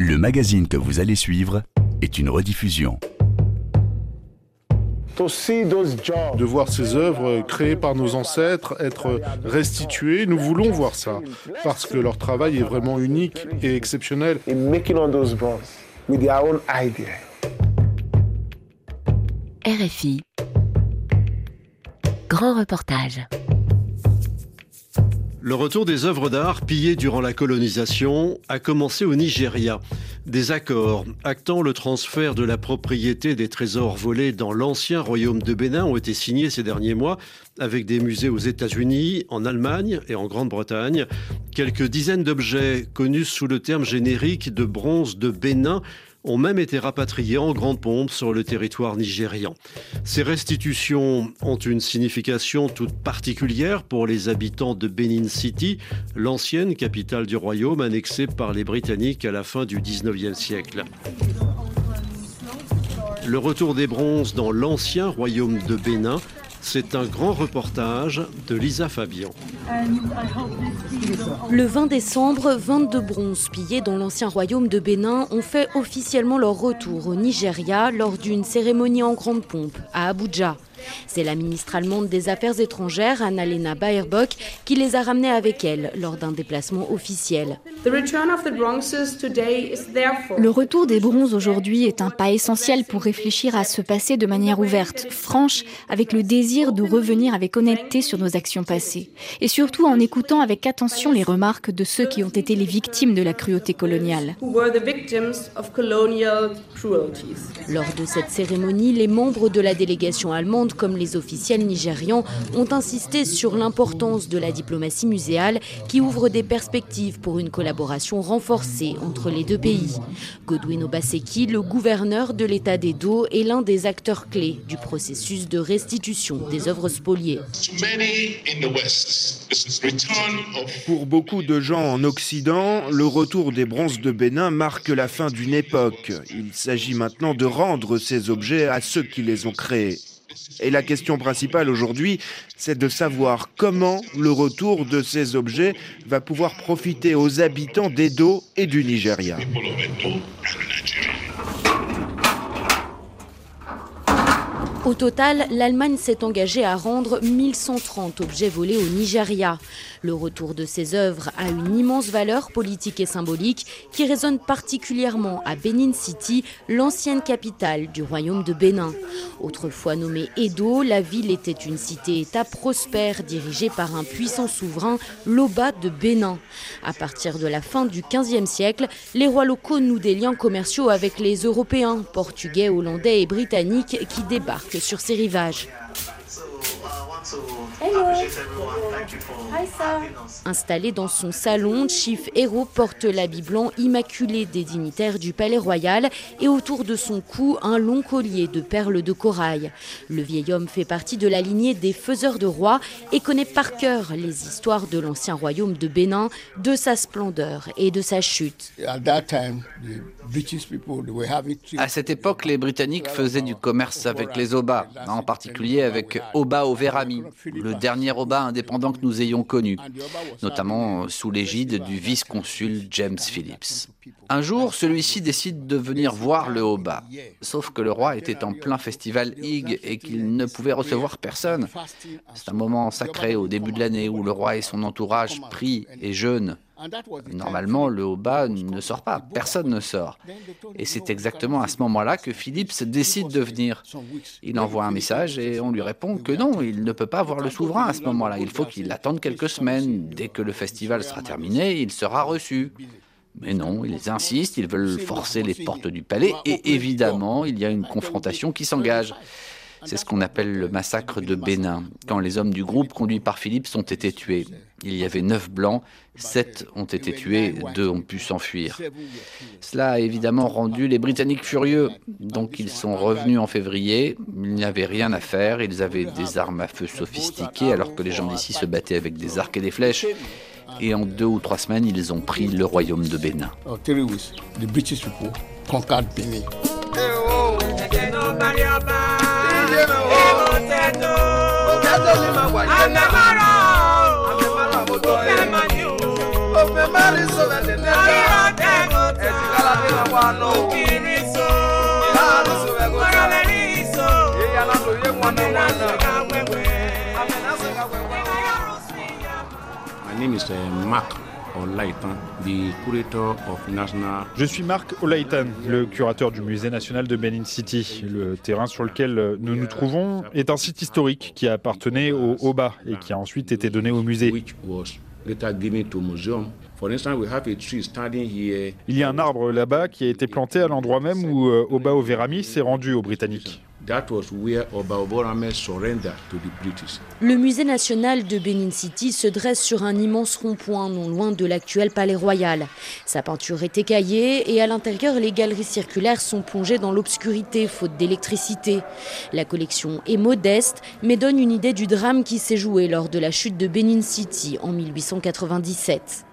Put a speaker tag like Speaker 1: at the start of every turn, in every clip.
Speaker 1: Le magazine que vous allez suivre est une rediffusion.
Speaker 2: De voir ces œuvres créées par nos ancêtres être restituées, nous voulons voir ça, parce que leur travail est vraiment unique et exceptionnel.
Speaker 3: RFI. Grand reportage.
Speaker 4: Le retour des œuvres d'art pillées durant la colonisation a commencé au Nigeria. Des accords actant le transfert de la propriété des trésors volés dans l'ancien royaume de Bénin ont été signés ces derniers mois avec des musées aux États-Unis, en Allemagne et en Grande-Bretagne. Quelques dizaines d'objets connus sous le terme générique de bronze de Bénin ont même été rapatriés en grande pompe sur le territoire nigérian. Ces restitutions ont une signification toute particulière pour les habitants de Benin City, l'ancienne capitale du royaume annexée par les Britanniques à la fin du 19e siècle. Le retour des bronzes dans l'ancien royaume de Bénin c'est un grand reportage de Lisa Fabian.
Speaker 3: Le 20 décembre, 22 bronzes pillés dans l'ancien royaume de Bénin ont fait officiellement leur retour au Nigeria lors d'une cérémonie en grande pompe à Abuja. C'est la ministre allemande des Affaires étrangères, Annalena Baerbock, qui les a ramenés avec elle lors d'un déplacement officiel.
Speaker 5: Le retour des bronzes aujourd'hui est un pas essentiel pour réfléchir à se passer de manière ouverte, franche, avec le désir de revenir avec honnêteté sur nos actions passées. Et surtout en écoutant avec attention les remarques de ceux qui ont été les victimes de la cruauté coloniale.
Speaker 3: Lors de cette cérémonie, les membres de la délégation allemande comme les officiels nigérians ont insisté sur l'importance de la diplomatie muséale qui ouvre des perspectives pour une collaboration renforcée entre les deux pays. Godwin Obaseki, le gouverneur de l'État d'Edo, est l'un des acteurs clés du processus de restitution des œuvres spoliées.
Speaker 6: Pour beaucoup de gens en Occident, le retour des bronzes de Bénin marque la fin d'une époque. Il s'agit maintenant de rendre ces objets à ceux qui les ont créés. Et la question principale aujourd'hui, c'est de savoir comment le retour de ces objets va pouvoir profiter aux habitants d'Edo et du Nigeria.
Speaker 3: Au total, l'Allemagne s'est engagée à rendre 1130 objets volés au Nigeria. Le retour de ces œuvres a une immense valeur politique et symbolique qui résonne particulièrement à Benin City, l'ancienne capitale du royaume de Bénin. Autrefois nommée Edo, la ville était une cité-État prospère dirigée par un puissant souverain, l'Oba de Bénin. À partir de la fin du XVe siècle, les rois locaux nouent des liens commerciaux avec les Européens, portugais, hollandais et britanniques qui débarquent sur ses rivages. Installé dans son salon, Chief Hero porte l'habit blanc immaculé des dignitaires du palais royal et autour de son cou un long collier de perles de corail. Le vieil homme fait partie de la lignée des faiseurs de rois et connaît par cœur les histoires de l'ancien royaume de Bénin, de sa splendeur et de sa chute.
Speaker 7: À cette époque, les Britanniques faisaient du commerce avec les Oba, en particulier avec Oba Overami, le dernier Oba indépendant que nous ayons connu, notamment sous l'égide du vice-consul James Phillips. Un jour, celui-ci décide de venir voir le Oba, sauf que le roi était en plein festival Ig et qu'il ne pouvait recevoir personne. C'est un moment sacré au début de l'année où le roi et son entourage prient et jeûnent. Normalement, le Oba ne sort pas, personne ne sort. Et c'est exactement à ce moment-là que Philippe décide de venir. Il envoie un message et on lui répond que non, il ne peut pas voir le souverain à ce moment-là. Il faut qu'il attende quelques semaines. Dès que le festival sera terminé, il sera reçu. Mais non, ils insistent, ils veulent forcer les portes du palais et évidemment, il y a une confrontation qui s'engage. C'est ce qu'on appelle le massacre de Bénin, quand les hommes du groupe conduits par Philippe ont été tués. Il y avait neuf blancs, sept ont été tués, deux ont pu s'enfuir. Cela a évidemment rendu les Britanniques furieux, donc ils sont revenus en février, il n'y avait rien à faire, ils avaient des armes à feu sophistiquées alors que les gens d'ici se battaient avec des arcs et des flèches. Et en deux ou trois semaines, ils ont pris le royaume de Bénin. My name is uh, Mark.
Speaker 8: Je suis Marc Olaitan, le curateur du musée national de Benin City. Le terrain sur lequel nous nous trouvons est un site historique qui appartenait au Oba et qui a ensuite été donné au musée. Il y a un arbre là-bas qui a été planté à l'endroit même où euh, Oba Overami s'est rendu aux Britanniques.
Speaker 3: Le musée national de Benin City se dresse sur un immense rond-point non loin de l'actuel palais royal. Sa peinture est écaillée et à l'intérieur les galeries circulaires sont plongées dans l'obscurité faute d'électricité. La collection est modeste mais donne une idée du drame qui s'est joué lors de la chute de Benin City en 1897.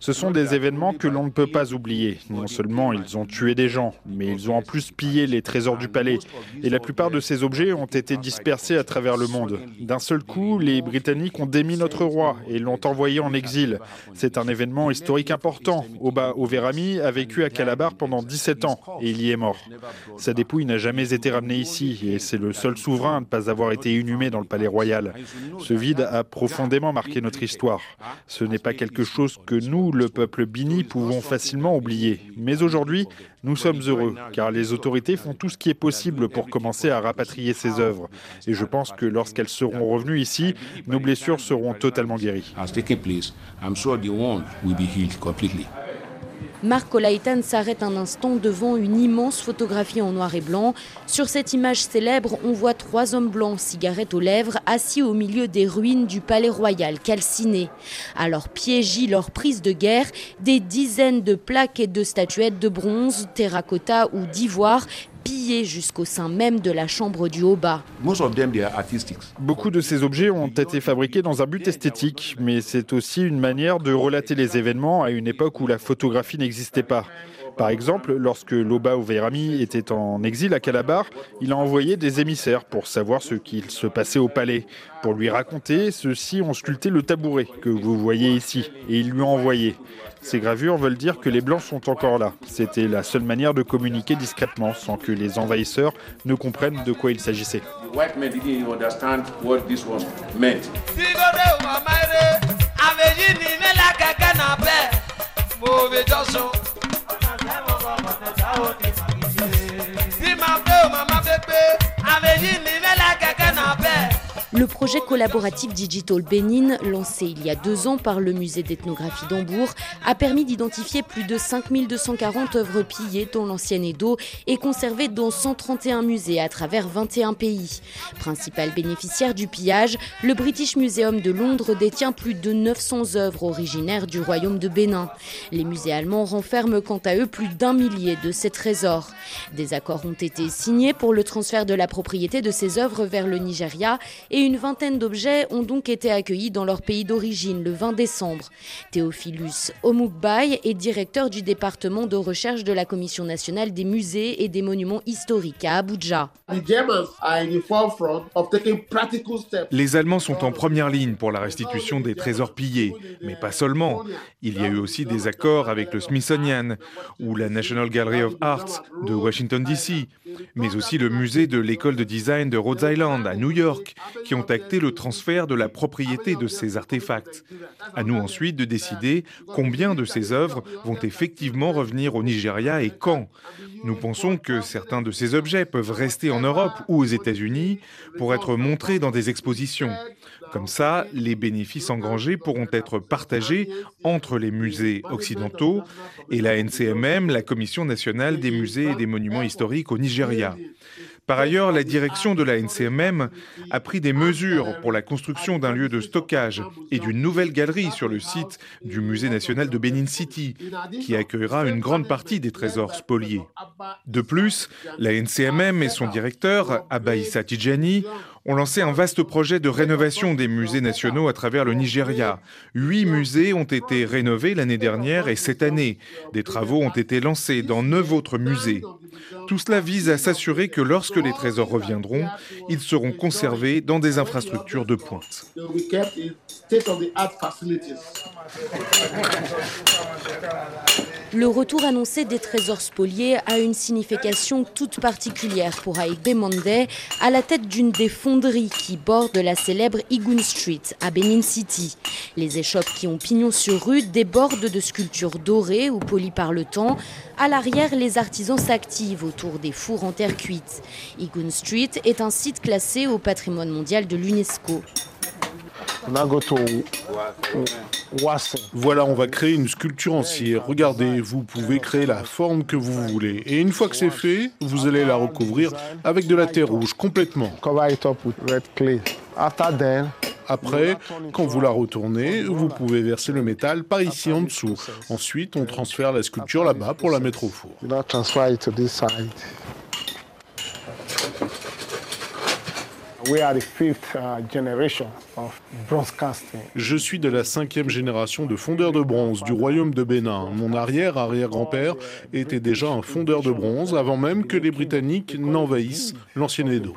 Speaker 8: Ce sont des événements que l'on ne peut pas oublier. Non seulement ils ont tué des gens, mais ils ont en plus pillé les trésors du palais. Et la plupart de ces objets ont été dispersés à travers le monde. D'un seul coup, les Britanniques ont démis notre roi et l'ont envoyé en exil. C'est un événement historique important. Oba Overami a vécu à Calabar pendant 17 ans et il y est mort. Sa dépouille n'a jamais été ramenée ici et c'est le seul souverain à ne pas avoir été inhumé dans le palais royal. Ce vide a profondément marqué notre histoire. Ce n'est pas quelque chose que nous, le peuple bini, pouvons facilement oublier. Mais aujourd'hui, nous sommes heureux, car les autorités font tout ce qui est possible pour commencer à rapatrier ces œuvres. Et je pense que lorsqu'elles seront revenues ici, nos blessures seront totalement guéries.
Speaker 3: Marc Olaitan s'arrête un instant devant une immense photographie en noir et blanc. Sur cette image célèbre, on voit trois hommes blancs, cigarettes aux lèvres, assis au milieu des ruines du palais royal calciné. À leurs pieds leur prise de guerre, des dizaines de plaques et de statuettes de bronze, terracotta ou d'ivoire pillés jusqu'au sein même de la chambre du haut-bas.
Speaker 8: Beaucoup de ces objets ont été fabriqués dans un but esthétique, mais c'est aussi une manière de relater les événements à une époque où la photographie n'existait pas. Par exemple, lorsque Loba Ouverami était en exil à Calabar, il a envoyé des émissaires pour savoir ce qu'il se passait au palais. Pour lui raconter, ceux-ci ont sculpté le tabouret que vous voyez ici et ils lui ont envoyé. Ces gravures veulent dire que les Blancs sont encore là. C'était la seule manière de communiquer discrètement sans que les envahisseurs ne comprennent de quoi il s'agissait.
Speaker 9: Si ma pe o mama pepe, ave yi mi vela keke na pe.
Speaker 3: Le projet collaboratif Digital Benin, lancé il y a deux ans par le musée d'ethnographie d'Hambourg, a permis d'identifier plus de 5240 œuvres pillées dans l'ancienne Edo et conservées dans 131 musées à travers 21 pays. Principal bénéficiaire du pillage, le British Museum de Londres détient plus de 900 œuvres originaires du royaume de Bénin. Les musées allemands renferment quant à eux plus d'un millier de ces trésors. Des accords ont été signés pour le transfert de la propriété de ces œuvres vers le Nigeria et une vingtaine d'objets ont donc été accueillis dans leur pays d'origine le 20 décembre. Théophilus Omukbai est directeur du département de recherche de la Commission nationale des musées et des monuments historiques à Abuja.
Speaker 10: Les Allemands sont en première ligne pour la restitution des trésors pillés, mais pas seulement. Il y a eu aussi des accords avec le Smithsonian ou la National Gallery of Arts de Washington, D.C., mais aussi le musée de l'école de design de Rhode Island à New York, qui ont le transfert de la propriété de ces artefacts. À nous ensuite de décider combien de ces œuvres vont effectivement revenir au Nigeria et quand. Nous pensons que certains de ces objets peuvent rester en Europe ou aux États-Unis pour être montrés dans des expositions. Comme ça, les bénéfices engrangés pourront être partagés entre les musées occidentaux et la NCMM, la Commission nationale des musées et des monuments historiques au Nigeria. Par ailleurs, la direction de la NCMM a pris des mesures pour la construction d'un lieu de stockage et d'une nouvelle galerie sur le site du Musée national de Benin City, qui accueillera une grande partie des trésors spoliés. De plus, la NCMM et son directeur, Abaïsa Tijani, ont lancé un vaste projet de rénovation des musées nationaux à travers le Nigeria. Huit musées ont été rénovés l'année dernière et cette année, des travaux ont été lancés dans neuf autres musées. Tout cela vise à s'assurer que lorsque les trésors reviendront, ils seront conservés dans des infrastructures de pointe.
Speaker 3: Le retour annoncé des trésors spoliés a une signification toute particulière pour Aïkbe Mandé, à la tête d'une des fonderies qui borde la célèbre Igun Street à Benin City. Les échoppes qui ont pignon sur rue débordent de sculptures dorées ou polies par le temps. À l'arrière, les artisans s'activent autour des fours en terre cuite. Igun Street est un site classé au patrimoine mondial de l'UNESCO.
Speaker 2: Voilà, on va créer une sculpture en cire. Regardez, vous pouvez créer la forme que vous voulez. Et une fois que c'est fait, vous allez la recouvrir avec de la terre rouge complètement. Après, quand vous la retournez, vous pouvez verser le métal par ici en dessous. Ensuite, on transfère la sculpture là-bas pour la mettre au four. Je suis de la cinquième génération de fondeurs de bronze du royaume de Bénin. Mon arrière-arrière-grand-père était déjà un fondeur de bronze avant même que les Britanniques n'envahissent l'ancien Edo.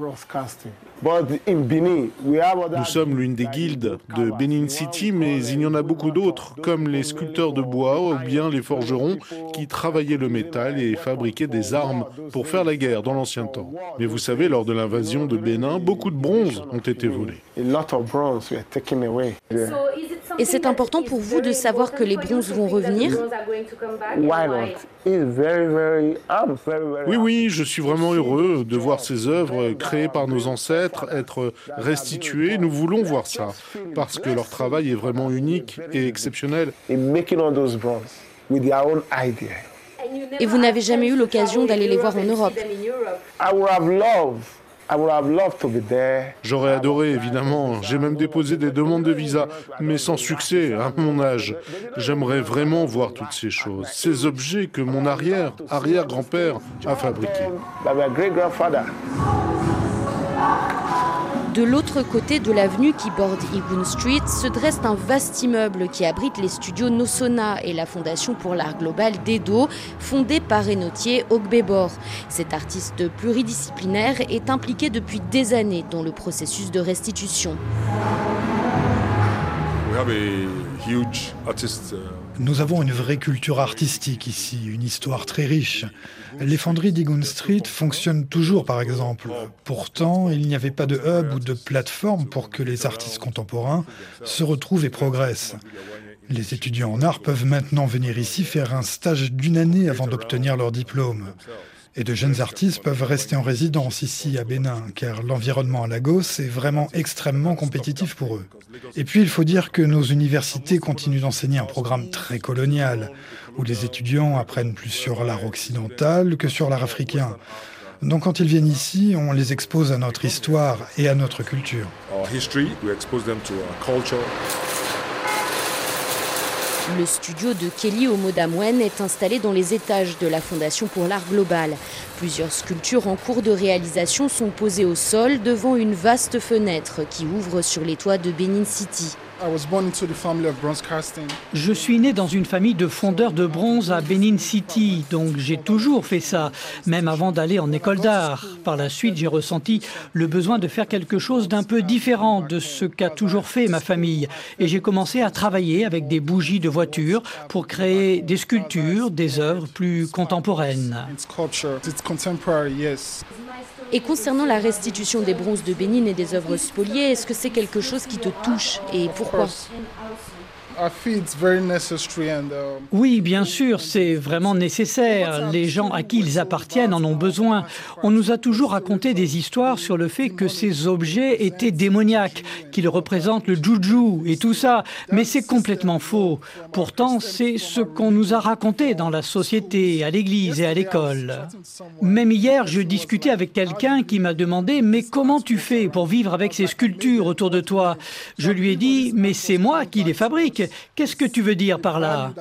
Speaker 2: Nous sommes l'une des guildes de Benin City, mais il y en a beaucoup d'autres, comme les sculpteurs de bois ou bien les forgerons qui travaillaient le métal et fabriquaient des armes pour faire la guerre dans l'ancien temps. Mais vous savez, lors de l'invasion de Bénin, beaucoup de bronze ont été volés.
Speaker 3: Et c'est important pour vous de savoir que les bronzes vont revenir?
Speaker 2: Oui, oui, je suis vraiment heureux de voir ces œuvres créées par nos ancêtres être restituées. Nous voulons voir ça parce que leur travail est vraiment unique et exceptionnel.
Speaker 3: Et vous n'avez jamais eu l'occasion d'aller les voir en Europe?
Speaker 2: J'aurais adoré, évidemment. J'ai même déposé des demandes de visa, mais sans succès à mon âge. J'aimerais vraiment voir toutes ces choses, ces objets que mon arrière, arrière-grand-père a fabriqués.
Speaker 3: De l'autre côté de l'avenue qui borde Igun Street se dresse un vaste immeuble qui abrite les studios Nosona et la Fondation pour l'art global d'Edo, fondée par Enotier Ogbebor. Cet artiste pluridisciplinaire est impliqué depuis des années dans le processus de restitution.
Speaker 11: Nous avons une vraie culture artistique ici, une histoire très riche. Les fonderies d'Igun Street fonctionnent toujours, par exemple. Pourtant, il n'y avait pas de hub ou de plateforme pour que les artistes contemporains se retrouvent et progressent. Les étudiants en art peuvent maintenant venir ici faire un stage d'une année avant d'obtenir leur diplôme. Et de jeunes artistes peuvent rester en résidence ici à Bénin, car l'environnement à Lagos est vraiment extrêmement compétitif pour eux. Et puis il faut dire que nos universités continuent d'enseigner un programme très colonial, où les étudiants apprennent plus sur l'art occidental que sur l'art africain. Donc quand ils viennent ici, on les expose à notre histoire et à notre culture.
Speaker 3: Le studio de Kelly Omodamwen est installé dans les étages de la Fondation pour l'art global. Plusieurs sculptures en cours de réalisation sont posées au sol devant une vaste fenêtre qui ouvre sur les toits de Benin City.
Speaker 12: Je suis né dans une famille de fondeurs de bronze à Benin City, donc j'ai toujours fait ça, même avant d'aller en école d'art. Par la suite, j'ai ressenti le besoin de faire quelque chose d'un peu différent de ce qu'a toujours fait ma famille. Et j'ai commencé à travailler avec des bougies de voiture pour créer des sculptures, des œuvres plus contemporaines.
Speaker 3: Et concernant la restitution des bronzes de Bénin et des œuvres spoliées, est-ce que c'est quelque chose qui te touche et pourquoi?
Speaker 12: Oui, bien sûr, c'est vraiment nécessaire. Les gens à qui ils appartiennent en ont besoin. On nous a toujours raconté des histoires sur le fait que ces objets étaient démoniaques, qu'ils représentent le juju et tout ça. Mais c'est complètement faux. Pourtant, c'est ce qu'on nous a raconté dans la société, à l'église et à l'école. Même hier, je discutais avec quelqu'un qui m'a demandé Mais comment tu fais pour vivre avec ces sculptures autour de toi? Je lui ai dit Mais c'est moi qui les fabrique. Qu'est-ce que tu veux dire par là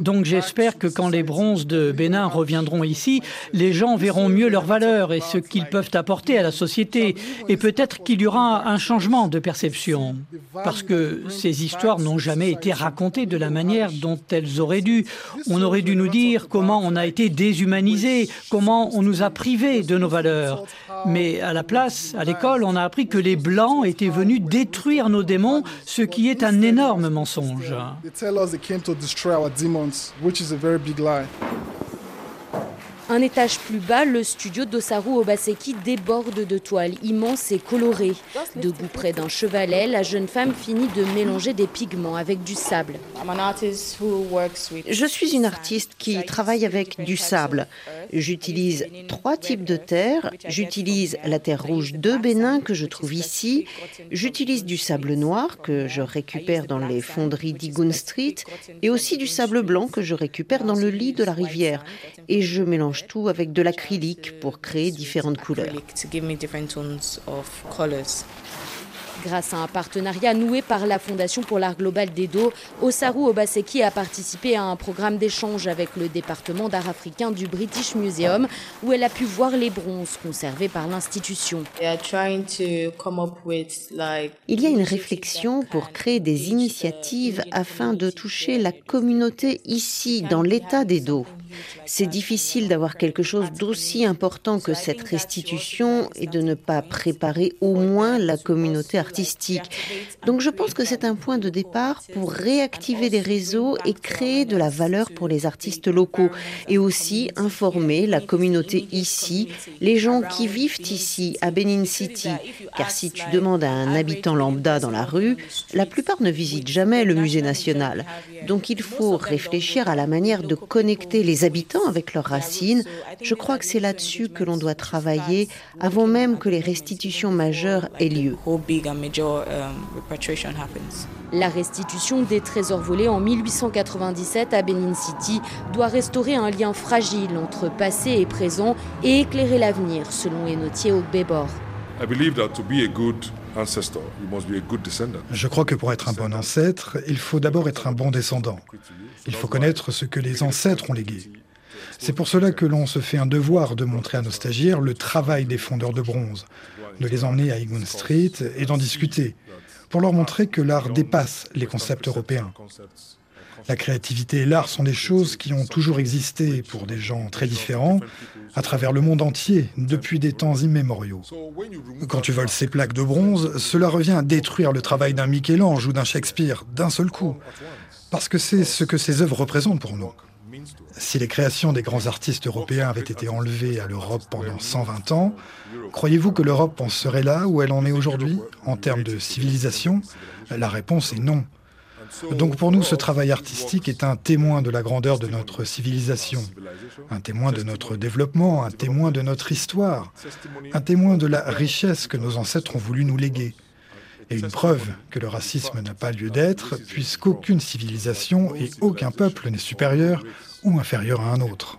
Speaker 12: Donc j'espère que quand les bronzes de Bénin reviendront ici, les gens verront mieux leur valeur et ce qu'ils peuvent apporter à la société. Et peut-être qu'il y aura un changement de perception. Parce que ces histoires n'ont jamais été racontées de la manière dont elles auraient dû. On aurait dû nous dire comment on a été déshumanisé, comment on nous a privés de nos valeurs. Mais à la place, à l'école, on a appris que les Blancs étaient venus détruire nos démons, ce qui est un énorme mensonge. They
Speaker 13: tell us they came to destroy our demons, which is a very big lie.
Speaker 3: Un étage plus bas, le studio d'Osaru Obaseki déborde de toiles immenses et colorées. Debout près d'un chevalet, la jeune femme finit de mélanger des pigments avec du sable.
Speaker 14: Je suis une artiste qui travaille avec du sable. J'utilise trois types de terre. J'utilise la terre rouge de Bénin que je trouve ici. J'utilise du sable noir que je récupère dans les fonderies d'Igun Street et aussi du sable blanc que je récupère dans le lit de la rivière. Et je mélange tout avec de l'acrylique pour créer différentes couleurs.
Speaker 3: Grâce à un partenariat noué par la Fondation pour l'art global d'Edo, Osaru Obaseki a participé à un programme d'échange avec le département d'art africain du British Museum, où elle a pu voir les bronzes conservés par l'institution.
Speaker 14: Il y a une réflexion pour créer des initiatives afin de toucher la communauté ici, dans l'état d'Edo. C'est difficile d'avoir quelque chose d'aussi important que cette restitution et de ne pas préparer au moins la communauté artistique. Donc je pense que c'est un point de départ pour réactiver des réseaux et créer de la valeur pour les artistes locaux et aussi informer la communauté ici, les gens qui vivent ici à Benin City. Car si tu demandes à un habitant lambda dans la rue, la plupart ne visitent jamais le musée national. Donc il faut réfléchir à la manière de connecter les habitants avec leurs racines. Je crois que c'est là-dessus que l'on doit travailler avant même que les restitutions majeures aient lieu.
Speaker 3: La restitution des trésors volés en 1897 à Benin City doit restaurer un lien fragile entre passé et présent et éclairer l'avenir, selon Enotier Ogbebor.
Speaker 11: Je crois que pour être un bon ancêtre, il faut d'abord être un bon descendant. Il faut connaître ce que les ancêtres ont légué. C'est pour cela que l'on se fait un devoir de montrer à nos stagiaires le travail des fondeurs de bronze, de les emmener à Egon Street et d'en discuter, pour leur montrer que l'art dépasse les concepts européens. La créativité et l'art sont des choses qui ont toujours existé pour des gens très différents à travers le monde entier depuis des temps immémoriaux. Quand tu voles ces plaques de bronze, cela revient à détruire le travail d'un Michel-Ange ou d'un Shakespeare d'un seul coup, parce que c'est ce que ces œuvres représentent pour nous. Si les créations des grands artistes européens avaient été enlevées à l'Europe pendant 120 ans, croyez-vous que l'Europe en serait là où elle en est aujourd'hui? En termes de civilisation La réponse est non. Donc pour nous, ce travail artistique est un témoin de la grandeur de notre civilisation, un témoin de notre développement, un témoin de notre histoire, un témoin de la richesse que nos ancêtres ont voulu nous léguer. Et une preuve que le racisme n'a pas lieu d'être, puisqu'aucune civilisation et aucun peuple n'est supérieur ou inférieur à un autre.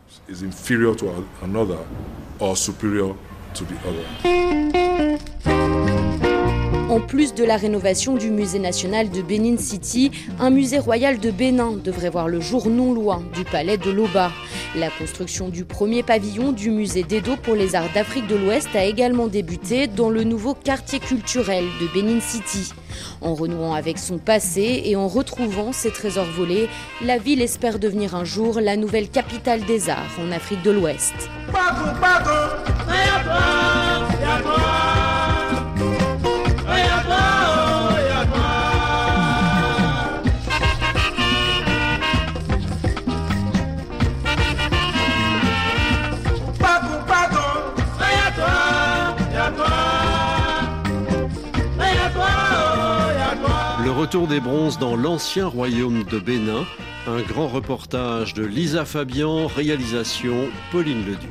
Speaker 3: En plus de la rénovation du musée national de Benin City, un musée royal de Bénin devrait voir le jour non loin du palais de l'Oba. La construction du premier pavillon du musée d'Edo pour les arts d'Afrique de l'Ouest a également débuté dans le nouveau quartier culturel de Benin City. En renouant avec son passé et en retrouvant ses trésors volés, la ville espère devenir un jour la nouvelle capitale des arts en Afrique de l'Ouest.
Speaker 4: Retour des bronzes dans l'ancien royaume de Bénin. Un grand reportage de Lisa Fabian, réalisation Pauline Leduc.